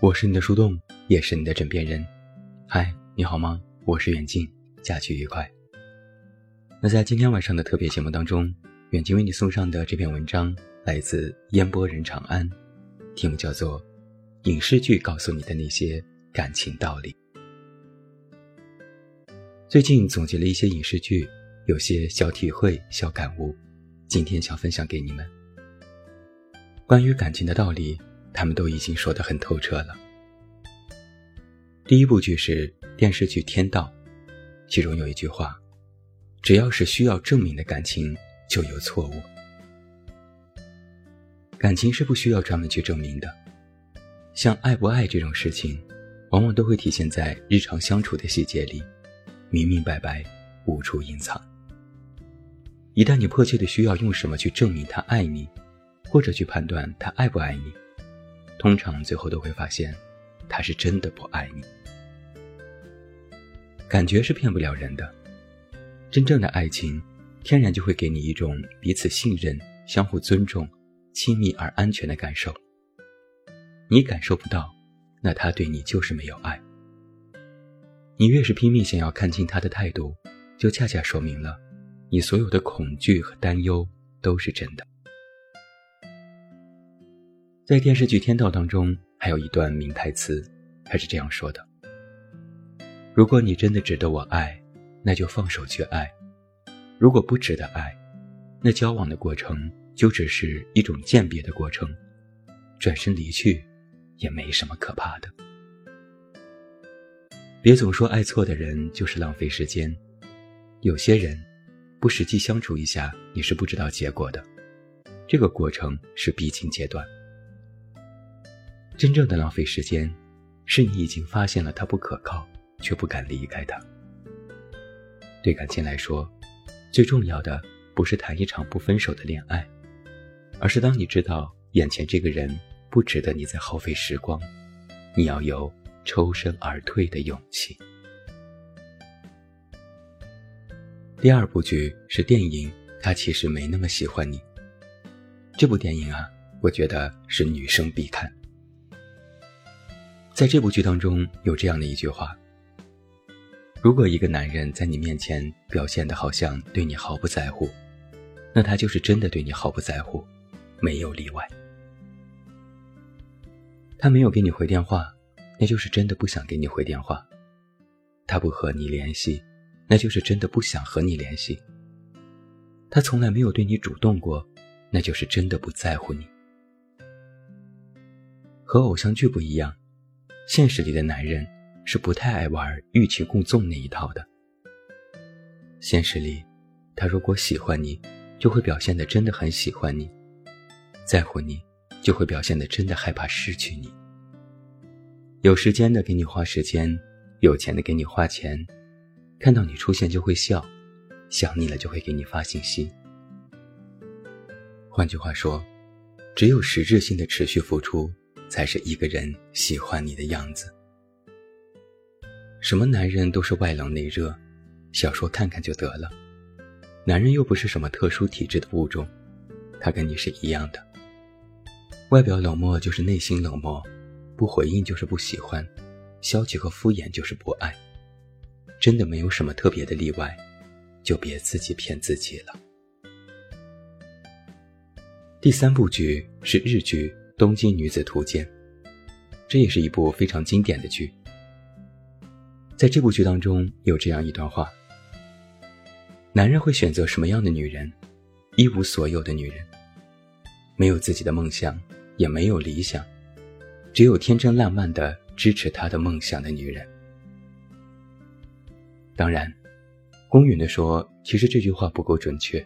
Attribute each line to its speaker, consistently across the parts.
Speaker 1: 我是你的树洞，也是你的枕边人。嗨，你好吗？我是远近，假期愉快。那在今天晚上的特别节目当中，远近为你送上的这篇文章来自烟波人长安，题目叫做《影视剧告诉你的那些感情道理》。最近总结了一些影视剧，有些小体会、小感悟，今天想分享给你们。关于感情的道理。他们都已经说得很透彻了。第一部剧是电视剧《天道》，其中有一句话：“只要是需要证明的感情，就有错误。”感情是不需要专门去证明的，像爱不爱这种事情，往往都会体现在日常相处的细节里，明明白白，无处隐藏。一旦你迫切的需要用什么去证明他爱你，或者去判断他爱不爱你，通常最后都会发现，他是真的不爱你。感觉是骗不了人的，真正的爱情，天然就会给你一种彼此信任、相互尊重、亲密而安全的感受。你感受不到，那他对你就是没有爱。你越是拼命想要看清他的态度，就恰恰说明了，你所有的恐惧和担忧都是真的。在电视剧《天道》当中，还有一段名台词，他是这样说的：“如果你真的值得我爱，那就放手去爱；如果不值得爱，那交往的过程就只是一种鉴别的过程，转身离去，也没什么可怕的。别总说爱错的人就是浪费时间，有些人，不实际相处一下，你是不知道结果的，这个过程是必经阶段。”真正的浪费时间，是你已经发现了他不可靠，却不敢离开他。对感情来说，最重要的不是谈一场不分手的恋爱，而是当你知道眼前这个人不值得你再耗费时光，你要有抽身而退的勇气。第二部剧是电影《他其实没那么喜欢你》。这部电影啊，我觉得是女生必看。在这部剧当中，有这样的一句话：如果一个男人在你面前表现的好像对你毫不在乎，那他就是真的对你毫不在乎，没有例外。他没有给你回电话，那就是真的不想给你回电话；他不和你联系，那就是真的不想和你联系；他从来没有对你主动过，那就是真的不在乎你。和偶像剧不一样。现实里的男人是不太爱玩欲擒故纵那一套的。现实里，他如果喜欢你，就会表现的真的很喜欢你；在乎你，就会表现的真的害怕失去你。有时间的给你花时间，有钱的给你花钱，看到你出现就会笑，想你了就会给你发信息。换句话说，只有实质性的持续付出。才是一个人喜欢你的样子。什么男人都是外冷内热，小说看看就得了。男人又不是什么特殊体质的物种，他跟你是一样的。外表冷漠就是内心冷漠，不回应就是不喜欢，消极和敷衍就是不爱。真的没有什么特别的例外，就别自己骗自己了。第三部剧是日剧。《东京女子图鉴》，这也是一部非常经典的剧。在这部剧当中，有这样一段话：男人会选择什么样的女人？一无所有的女人，没有自己的梦想，也没有理想，只有天真烂漫的支持他的梦想的女人。当然，公允的说，其实这句话不够准确。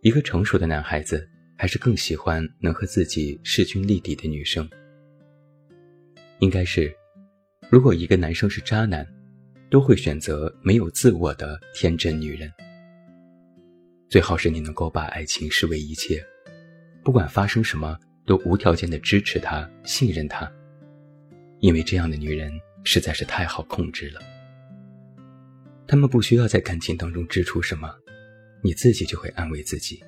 Speaker 1: 一个成熟的男孩子。还是更喜欢能和自己势均力敌的女生。应该是，如果一个男生是渣男，都会选择没有自我的天真女人。最好是你能够把爱情视为一切，不管发生什么都无条件的支持他、信任他，因为这样的女人实在是太好控制了。他们不需要在感情当中支出什么，你自己就会安慰自己。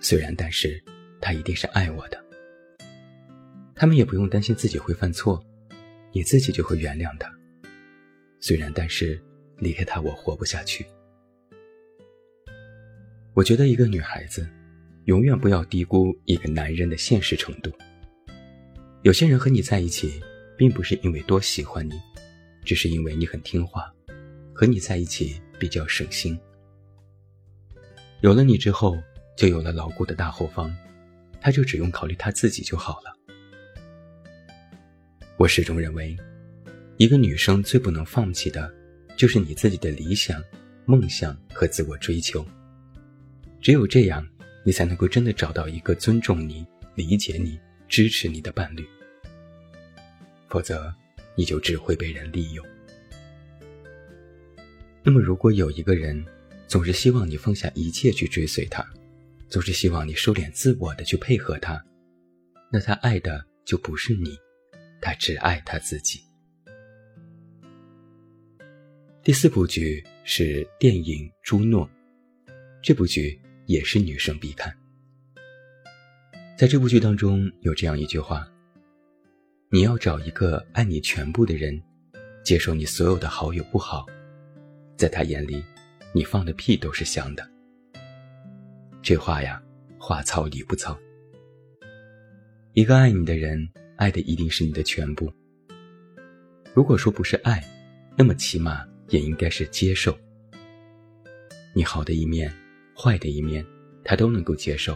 Speaker 1: 虽然，但是，他一定是爱我的。他们也不用担心自己会犯错，你自己就会原谅他。虽然，但是离开他我活不下去。我觉得一个女孩子，永远不要低估一个男人的现实程度。有些人和你在一起，并不是因为多喜欢你，只是因为你很听话，和你在一起比较省心。有了你之后，就有了牢固的大后方，他就只用考虑他自己就好了。我始终认为，一个女生最不能放弃的，就是你自己的理想、梦想和自我追求。只有这样，你才能够真的找到一个尊重你、理解你、支持你的伴侣。否则，你就只会被人利用。那么，如果有一个人总是希望你放下一切去追随他，总是希望你收敛自我的去配合他，那他爱的就不是你，他只爱他自己。第四部剧是电影《朱诺》，这部剧。也是女生必看。在这部剧当中，有这样一句话：“你要找一个爱你全部的人，接受你所有的好与不好，在他眼里，你放的屁都是香的。”这话呀，话糙理不糙。一个爱你的人，爱的一定是你的全部。如果说不是爱，那么起码也应该是接受你好的一面。坏的一面，他都能够接受。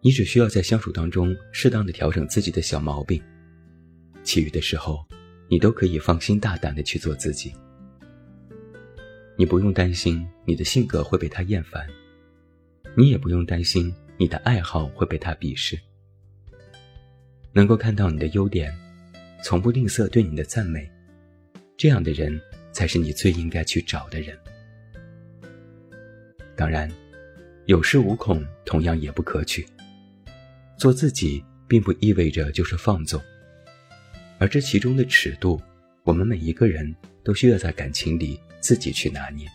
Speaker 1: 你只需要在相处当中适当的调整自己的小毛病，其余的时候，你都可以放心大胆的去做自己。你不用担心你的性格会被他厌烦，你也不用担心你的爱好会被他鄙视。能够看到你的优点，从不吝啬对你的赞美，这样的人才是你最应该去找的人。当然，有恃无恐同样也不可取。做自己并不意味着就是放纵，而这其中的尺度，我们每一个人都需要在感情里自己去拿捏。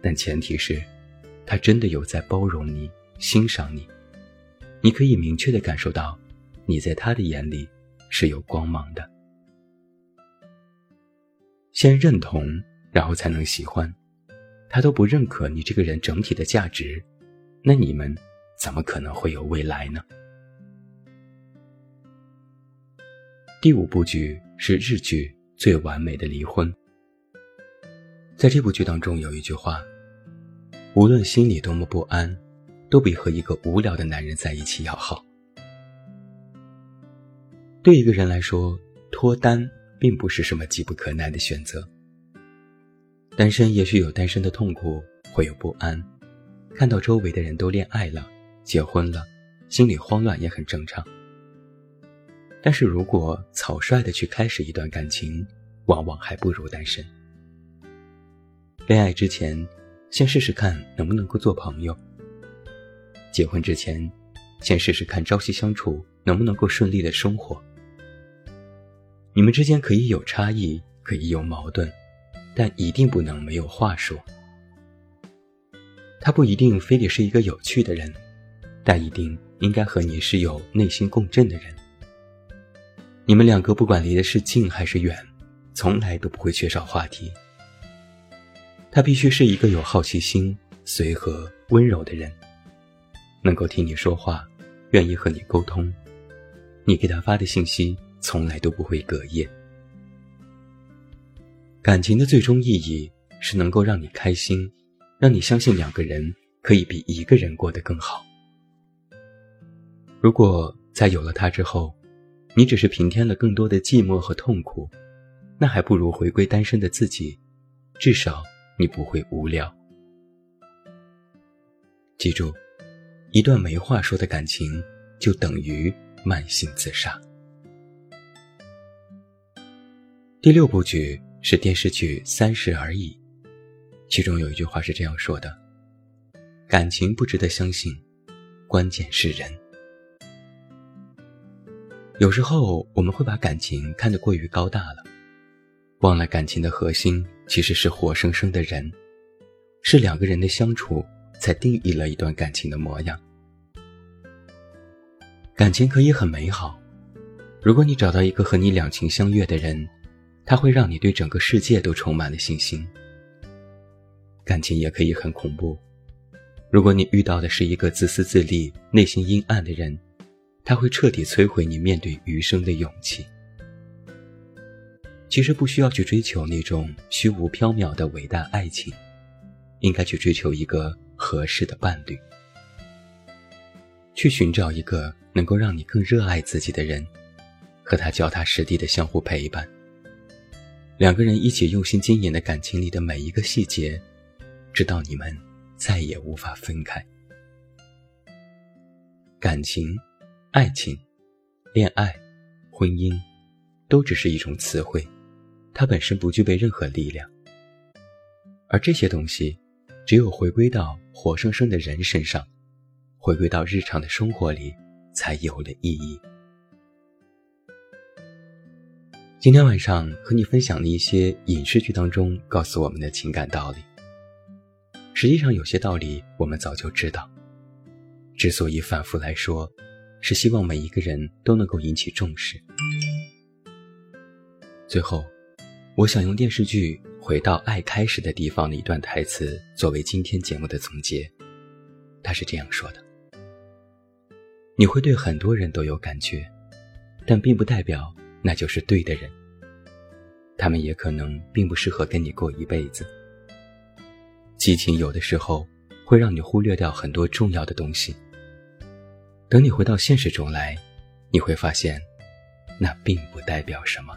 Speaker 1: 但前提是，他真的有在包容你、欣赏你，你可以明确的感受到，你在他的眼里是有光芒的。先认同，然后才能喜欢。他都不认可你这个人整体的价值，那你们怎么可能会有未来呢？第五部剧是日剧《最完美的离婚》。在这部剧当中有一句话：“无论心里多么不安，都比和一个无聊的男人在一起要好。”对一个人来说，脱单并不是什么急不可耐的选择。单身也许有单身的痛苦，会有不安，看到周围的人都恋爱了、结婚了，心里慌乱也很正常。但是如果草率的去开始一段感情，往往还不如单身。恋爱之前，先试试看能不能够做朋友；结婚之前，先试试看朝夕相处能不能够顺利的生活。你们之间可以有差异，可以有矛盾。但一定不能没有话说。他不一定非得是一个有趣的人，但一定应该和你是有内心共振的人。你们两个不管离的是近还是远，从来都不会缺少话题。他必须是一个有好奇心、随和、温柔的人，能够听你说话，愿意和你沟通。你给他发的信息从来都不会隔夜。感情的最终意义是能够让你开心，让你相信两个人可以比一个人过得更好。如果在有了他之后，你只是平添了更多的寂寞和痛苦，那还不如回归单身的自己，至少你不会无聊。记住，一段没话说的感情，就等于慢性自杀。第六部剧。是电视剧《三十而已》，其中有一句话是这样说的：“感情不值得相信，关键是人。”有时候我们会把感情看得过于高大了，忘了感情的核心其实是活生生的人，是两个人的相处才定义了一段感情的模样。感情可以很美好，如果你找到一个和你两情相悦的人，他会让你对整个世界都充满了信心。感情也可以很恐怖，如果你遇到的是一个自私自利、内心阴暗的人，他会彻底摧毁你面对余生的勇气。其实不需要去追求那种虚无缥缈的伟大爱情，应该去追求一个合适的伴侣，去寻找一个能够让你更热爱自己的人，和他脚踏实地的相互陪伴。两个人一起用心经营的感情里的每一个细节，直到你们再也无法分开。感情、爱情、恋爱、婚姻，都只是一种词汇。它本身不具备任何力量，而这些东西，只有回归到活生生的人身上，回归到日常的生活里，才有了意义。今天晚上和你分享的一些影视剧当中告诉我们的情感道理，实际上有些道理我们早就知道，之所以反复来说，是希望每一个人都能够引起重视。最后。我想用电视剧《回到爱开始的地方》的一段台词作为今天节目的总结。他是这样说的：“你会对很多人都有感觉，但并不代表那就是对的人。他们也可能并不适合跟你过一辈子。激情有的时候会让你忽略掉很多重要的东西。等你回到现实中来，你会发现，那并不代表什么。”